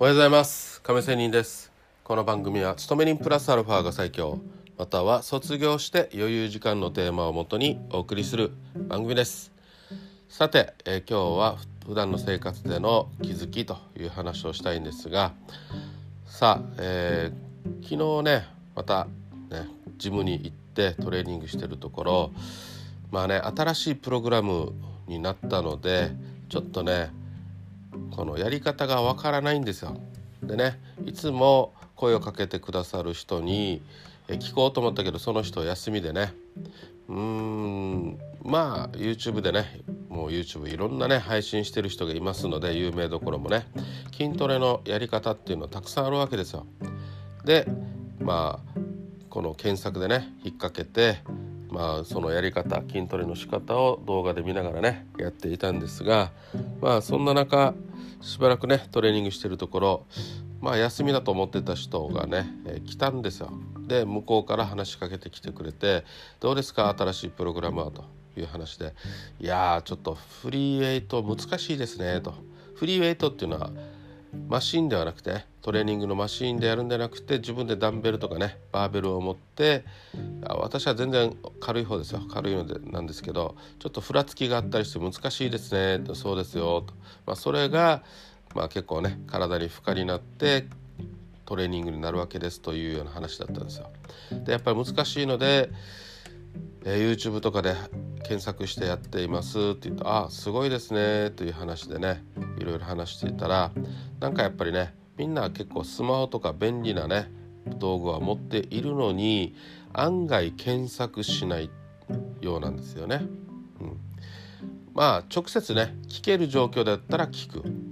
おはようございます。亀仙人です。この番組は勤め人プラスアルファが最強。または卒業して余裕時間のテーマをもとにお送りする番組です。さて、えー、今日は普段の生活での気づきという話をしたいんですがさあ、えー、昨日ねまたねジムに行ってトレーニングしてるところまあね新しいプログラムになったのでちょっとねこのやり方がわからないんですよ。でねいつも声をかけてくださる人に聞こうと思ったけどその人休みでねうーんまあ YouTube でねもう YouTube いろんなね配信してる人がいますので有名どころもね筋トレのやり方っていうのはたくさんあるわけですよ。でまあこの検索でね引っ掛けてまあそのやり方筋トレの仕方を動画で見ながらねやっていたんですがまあそんな中しばらくねトレーニングしてるところまあ休みだと思ってた人がね、えー、来たんですよ。で向こうから話しかけてきてくれて「どうですか新しいプログラマー」と？いう話で「いやーちょっとフリーウェイト難しいですね」と。フリーウェイトっていうのはマシンではなくてトレーニングのマシンでやるんじゃなくて自分でダンベルとかねバーベルを持って私は全然軽い方ですよ軽いのでなんですけどちょっとふらつきがあったりして難しいですねそうですよと、まあ、それが、まあ、結構ね体に負荷になってトレーニングになるわけですというような話だったんですよ。でやっぱり難しいので、えー、YouTube とかで検索してやっていますって言うと「あすごいですね」という話でねいろいろ話していたらなんかやっぱりねみんな結構スマホとか便利なね道具は持っているのに案外検索しないようなんですよね。うん、まあ直接ね聞ける状況だったら聞く。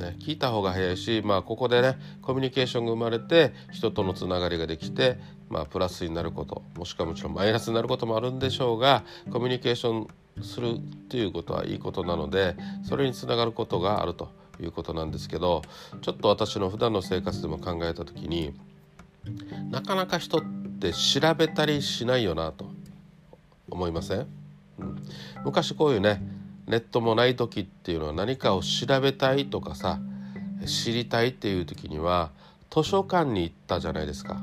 ね、聞いた方が早いし、まあ、ここでねコミュニケーションが生まれて人とのつながりができて、まあ、プラスになることもしくはもちろんマイナスになることもあるんでしょうがコミュニケーションするっていうことはいいことなのでそれにつながることがあるということなんですけどちょっと私の普段の生活でも考えた時になかなか人って調べたりしないよなと思いません、うん、昔こういうねネットもない時っていうのは何かを調べたいとかさ知りたいっていう時には図書館に行ったじゃないですか。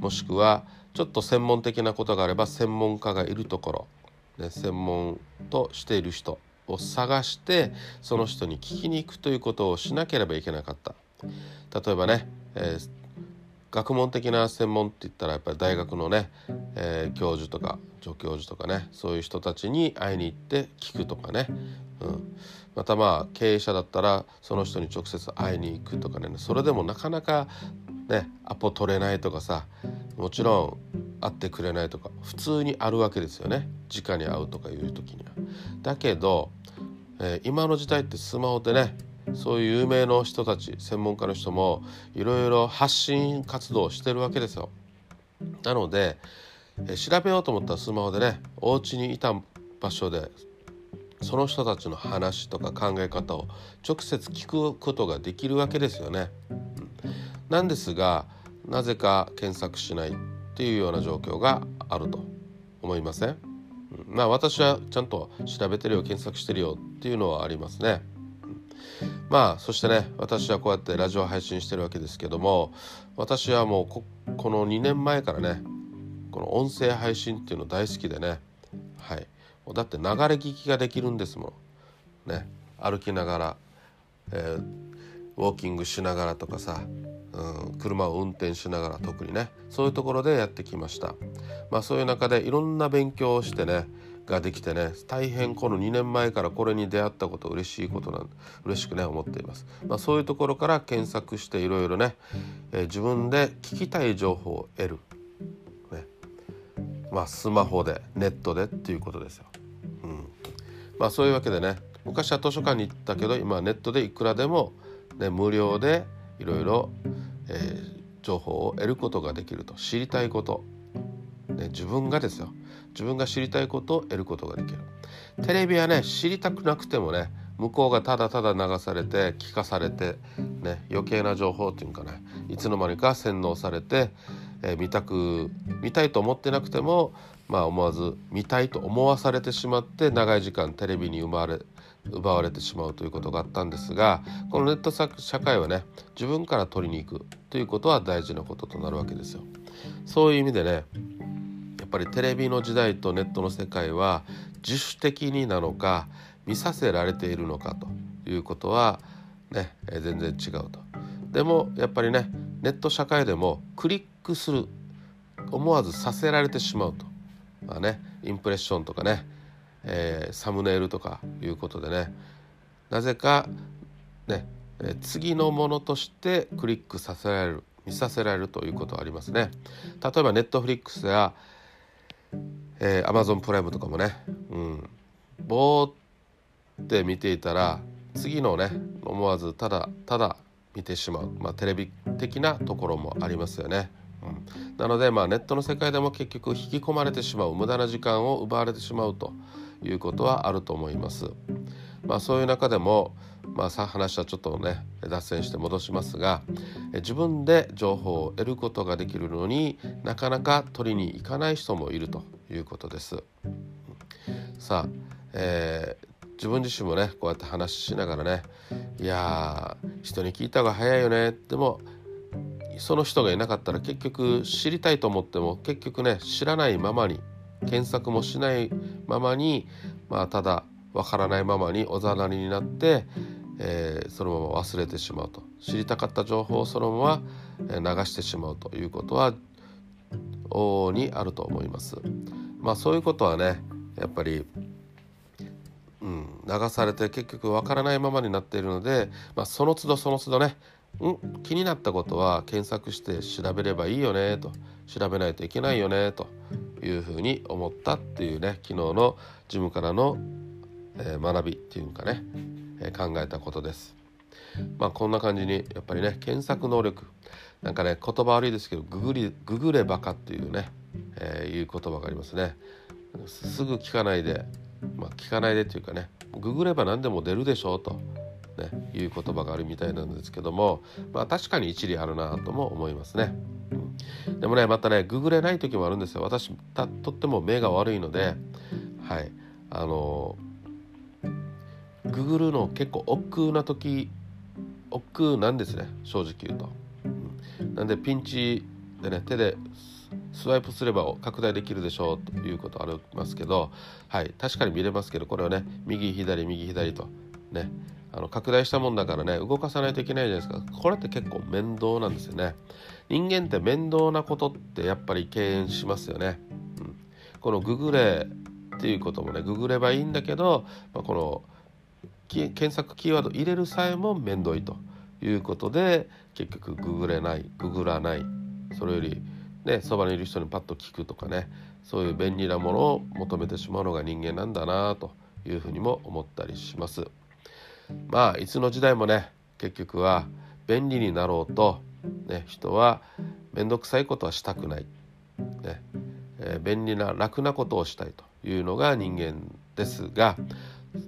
もしくはちょっと専門的なことがあれば専門家がいるところ、ね、専門としている人を探してその人に聞きに行くということをしなければいけなかった。例えばね、えー、学問的な専門って言ったらやっぱり大学のね、えー、教授とか助教授とかねそういう人たちに会いに行って聞くとかね、うん、またまあ経営者だったらその人に直接会いに行くとかね。それでもなかなかねアポ取れないとかさもちろん会ってくれないとか普通にあるわけですよね。直に会うとかいう時には。だけど、えー、今の時代ってスマホでねそういう有名な人たち専門家の人もいろいろ発信活動をしてるわけですよ。なので、調べようと思ったらスマホでねお家にいた場所でその人たちの話とか考え方を直接聞くことができるわけですよね。なんですがなぜか検索しないっていうような状況があると思いません、まあ私はちゃんと調べてるよ検索してるよっていうのはありますね。まあそしてね私はこうやってラジオ配信してるわけですけども私はもうここの2年前からねこの音声配信っていうの大好きでねはい。だって流れ聞きができるんですもん。ね。歩きながら、えー、ウォーキングしながらとかさうん、車を運転しながら特にねそういうところでやってきました。まあそういう中でいろんな勉強をしてねができてね大変この2年前からこれに出会ったこと嬉しいことなん嬉しくね思っています、まあ、そういうところから検索していろいろね、えー、自分で聞きたい情報を得る、ね。まあ、スマホでネットでっていうことですよ、うん、まあそういうわけでね昔は図書館に行ったけど今はネットでいくらでも、ね、無料でいろいろ、情報を得ることができると。知りたいこと、ね、自分がですよ。自分が知りたいことを得ることができる。テレビはね知りたくなくてもね向こうがただただ流されて聞かされて、ね、余計な情報っていうかねいつの間にか洗脳されて、えー、見たく見たいと思ってなくてもまあ思わず見たいと思わされてしまって長い時間テレビに奪われ奪われてしまうということがあったんですがこのネット社会はね自分から取りに行くということは大事なこととなるわけですよ。そういう意味でねぱりテレビの時代とネットの世界は自主的になのか見させられているのかということはね全然違うと。でもやっぱりねネット社会でもクリックする思わずさせられてしまうと、まあね、インプレッションとかね、えー、サムネイルとかいうことでねなぜかね、え次のものとしてクリックさせられる見させられるということはありますね。例えばネットフリックスや、えー、Amazon プライムとかもね、うん、ぼーって見ていたら次のね思わずただただ見てしまう、まあ、テレビ的なところもありますよね。うん、なので、まあ、ネットの世界でも結局引き込まれてしまう。無駄な時間を奪われてしまうということはあると思います。まあ、そういう中でも、まあ、さ話はちょっとね脱線して戻しますが自分で情報を得ることができるのになかなか取りに行かない人もいるということです。さあ、えー、自分自身もねこうやって話しながらねいや人に聞いた方が早いよねでもその人がいなかったら結局知りたいと思っても結局ね知らないままに検索もしないままにまあただわからないままにおざなりになって、えー、そのまま忘れてしまうと知りたかった情報をそのまま流してしまうということは往々にあると思います。まあそういうことはねやっぱりうん、流されて結局わからないままになっているので、まあ、その都度その都度ね、うん、気になったことは検索して調べればいいよねと調べないといけないよねというふうに思ったっていうね昨日のジムからの、え、学びっていうかね、え、考えたことです。まあこんな感じにやっぱりね検索能力なんかね言葉悪いですけどググりググればかっていうね、えー、いう言葉がありますね。すぐ聞かないでまあ、聞かないでというかねググれば何でも出るでしょうと、ね、いう言葉があるみたいなんですけども、まあ、確かに一理あるなとも思いますね。うん、でもねまたねググれない時もあるんですよ。私とっても目が悪いのではいあのググるの結構億劫な時億劫なんですね正直言うと。うん、なんでピンチでね手でスワイプすれば拡大できるでしょうということありますけど、はい、確かに見れますけどこれをね右左右左とね。あの拡大したもんだからね動かさないといけないじゃないですか。これって結構面倒なんですよね。人間って面倒なことってやっぱり敬遠しますよね、うん、このググれっていうこともねググればいいんだけど、まあ、この検索キーワード入れるさえも面倒いということで結局ググれないググらないそれよりね、そばにいる人にパッと聞くとかねそういう便利なものを求めてしまうのが人間なんだなというふうにも思ったりします。まあいつの時代もね結局は便利になろうと、ね、人は面倒くさいことはしたくない、ねえー、便利な楽なことをしたいというのが人間ですが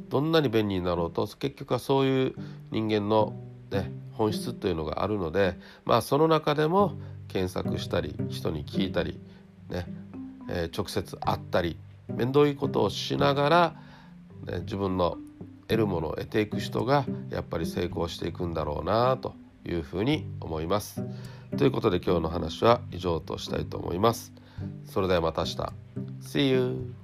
どんなに便利になろうと結局はそういう人間の、ね、本質というのがあるのでまあその中でも検索したり人に聞いたり、ねえー、直接会ったり面倒いことをしながら、ね、自分の得るものを得ていく人がやっぱり成功していくんだろうなというふうに思います。ということで今日の話は以上としたいと思います。それではまた明日。See you!